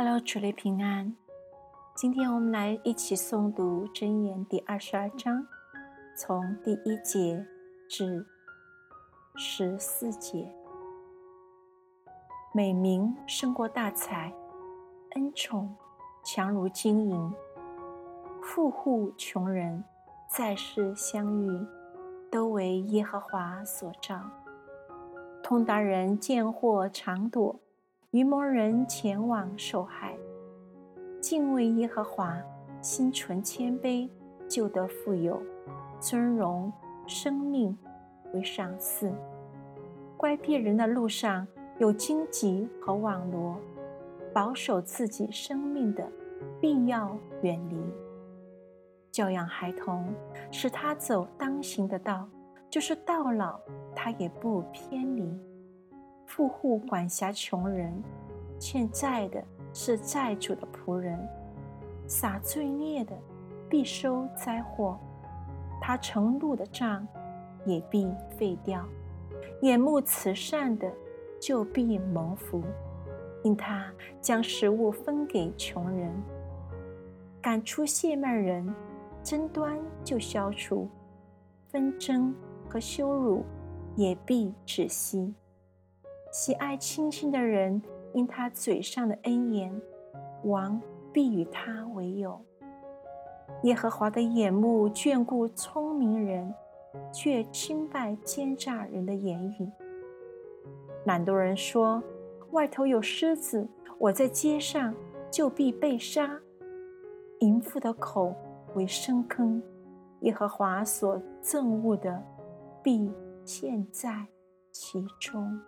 Hello，主内平安。今天我们来一起诵读《箴言》第二十二章，从第一节至十四节。美名胜过大财，恩宠强如金银。富户穷人，在世相遇，都为耶和华所照。通达人见货常躲。愚蒙人前往受害，敬畏耶和华，心存谦卑，就得富有、尊荣、生命为上司。乖僻人的路上有荆棘和网罗，保守自己生命的，必要远离。教养孩童，使他走当行的道，就是到老，他也不偏离。富户管辖穷人，欠债的是债主的仆人，撒罪孽的必收灾祸，他承怒的账也必废掉，眼目慈善的就必蒙福，因他将食物分给穷人，赶出谢曼人，争端就消除，纷争和羞辱也必止息。喜爱亲亲的人，因他嘴上的恩言，王必与他为友。耶和华的眼目眷顾聪明人，却轻拜奸诈人的言语。懒惰人说：“外头有狮子，我在街上就必被杀。”淫妇的口为深坑，耶和华所憎恶的，必陷在其中。